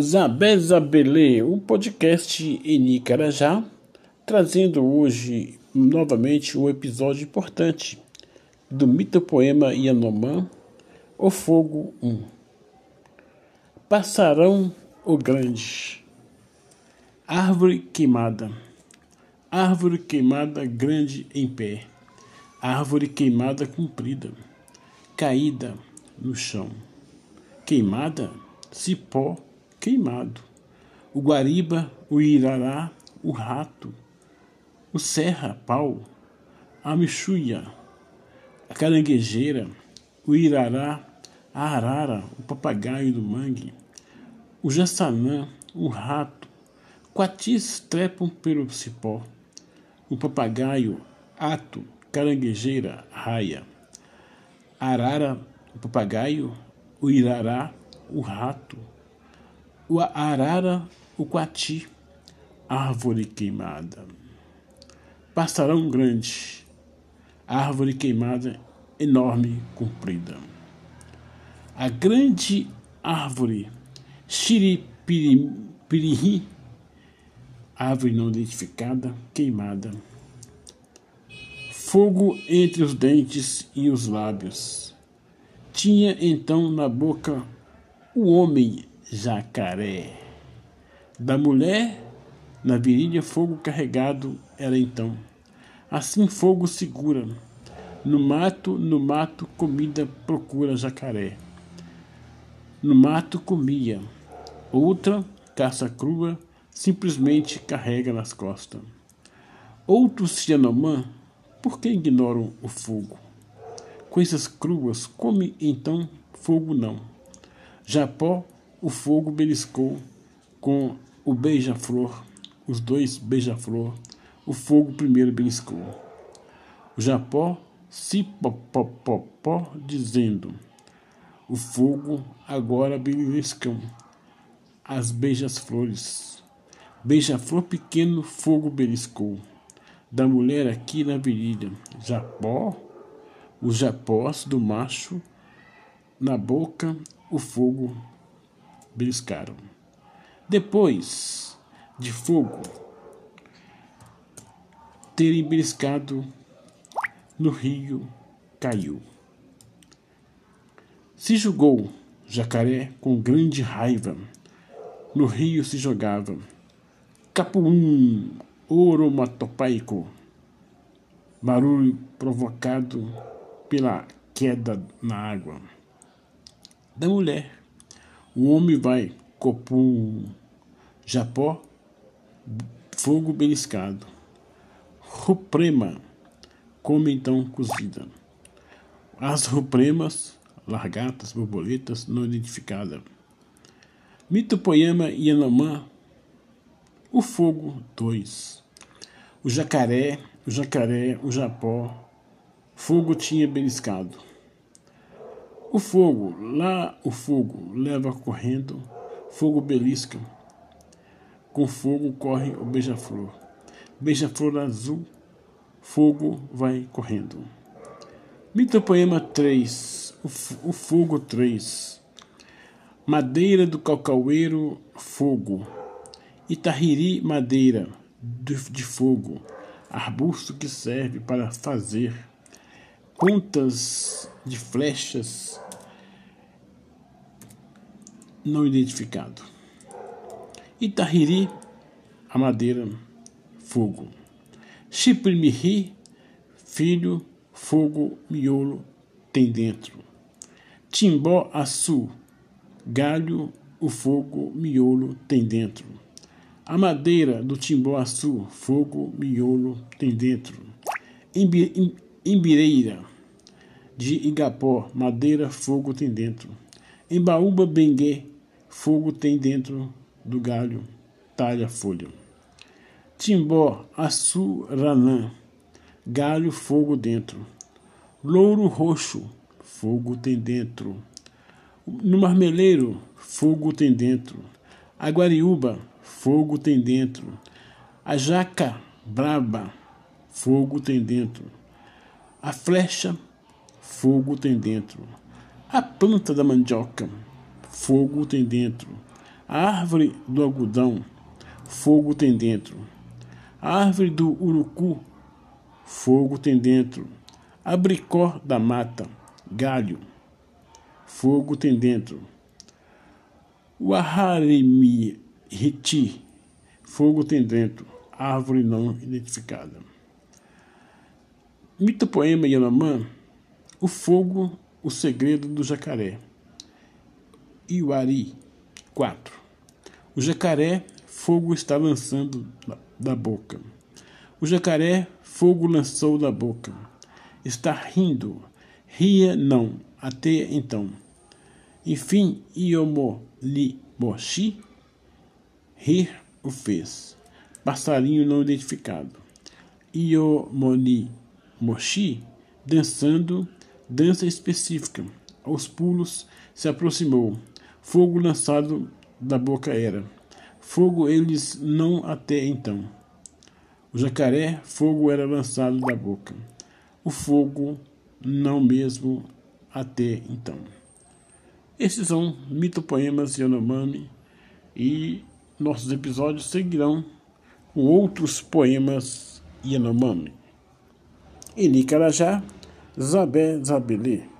Zabé Zabelê, um podcast em Icarajá, trazendo hoje novamente um episódio importante do mito poema Yanomã, O Fogo 1. Passarão o Grande. Árvore queimada. Árvore queimada grande em pé. Árvore queimada comprida. Caída no chão. Queimada, cipó queimado. O guariba, o irará, o rato, o serra, pau, a michuia, a caranguejeira, o irará, a arara, o papagaio do mangue, o jassanã, o rato, quatis trepam pelo cipó, o papagaio, ato, caranguejeira, raia, arara, o papagaio, o irará, o rato, o arara, o quati, árvore queimada. Passarão grande, árvore queimada enorme, comprida. A grande árvore, xiripirihi, árvore não identificada, queimada. Fogo entre os dentes e os lábios. Tinha então na boca o homem jacaré. Da mulher, na virilha, fogo carregado era então. Assim fogo segura. No mato, no mato, comida procura jacaré. No mato comia. Outra, caça crua, simplesmente carrega nas costas. Outros Yanomã, por que ignoram o fogo? Coisas cruas, come então fogo não. Japó o fogo beliscou com o beija-flor, os dois beija-flor. O fogo primeiro beliscou. O Japó se popopopó, dizendo: O fogo agora beliscam as beijas-flores. Beija-flor pequeno, fogo beliscou. Da mulher aqui na virilha, Japó, os japós do macho, na boca o fogo beliscaram. Depois de fogo terem beliscado no rio, caiu. Se julgou jacaré com grande raiva. No rio se jogava. Capuum, oromatopaico. Barulho provocado pela queda na água. Da mulher o homem vai, copum, japó, fogo beliscado. Ruprema, come então cozida. As rupremas, largatas, borboletas não identificadas. Mito poema Yanomã, o fogo 2. O jacaré, o jacaré, o japó, fogo tinha beliscado. O fogo, lá o fogo, leva correndo, fogo belisca. Com fogo corre o beija-flor. Beija-flor azul, fogo vai correndo. Mitopoema 3, o, o fogo 3. Madeira do calcaueiro, fogo. Itahiri, madeira de, de fogo. Arbusto que serve para fazer pontas de flechas não identificado. Itahiri, a madeira, fogo. Chiprimiri, filho, fogo, miolo, tem dentro. Timbó, açu, galho, o fogo, miolo, tem dentro. A madeira do timbó, açu, fogo, miolo, tem dentro. Imbireira, de Igapó, madeira, fogo, tem dentro. Embaúba, bengue, Fogo tem dentro do galho, talha folha. Timbó, açuranã, galho, fogo dentro. Louro roxo, fogo tem dentro. No marmeleiro, fogo tem dentro. Aguariúba, fogo tem dentro. A jaca braba, fogo tem dentro. A flecha, fogo tem dentro. A planta da mandioca, fogo tem dentro. A árvore do algodão, fogo tem dentro. A árvore do urucu, fogo tem dentro. Abricó da mata, galho, fogo tem dentro. O Aharimiti, fogo tem dentro, árvore não identificada. Mito poema Yanomã, o fogo, o segredo do jacaré. Iwari 4. O jacaré, fogo está lançando da boca. O jacaré, fogo lançou da boca. Está rindo. Ria não, até então. Enfim, Iomo li moshi, rir o fez. Passarinho não identificado. Iomoni moshi, dançando, dança específica. Aos pulos, se aproximou. Fogo lançado da boca era. Fogo eles não até então. O jacaré, fogo era lançado da boca. O fogo não mesmo até então. Esses são mitopoemas Yanomami e nossos episódios seguirão com outros poemas Yanomami. Em Nicarajá, Zabé Zabelê.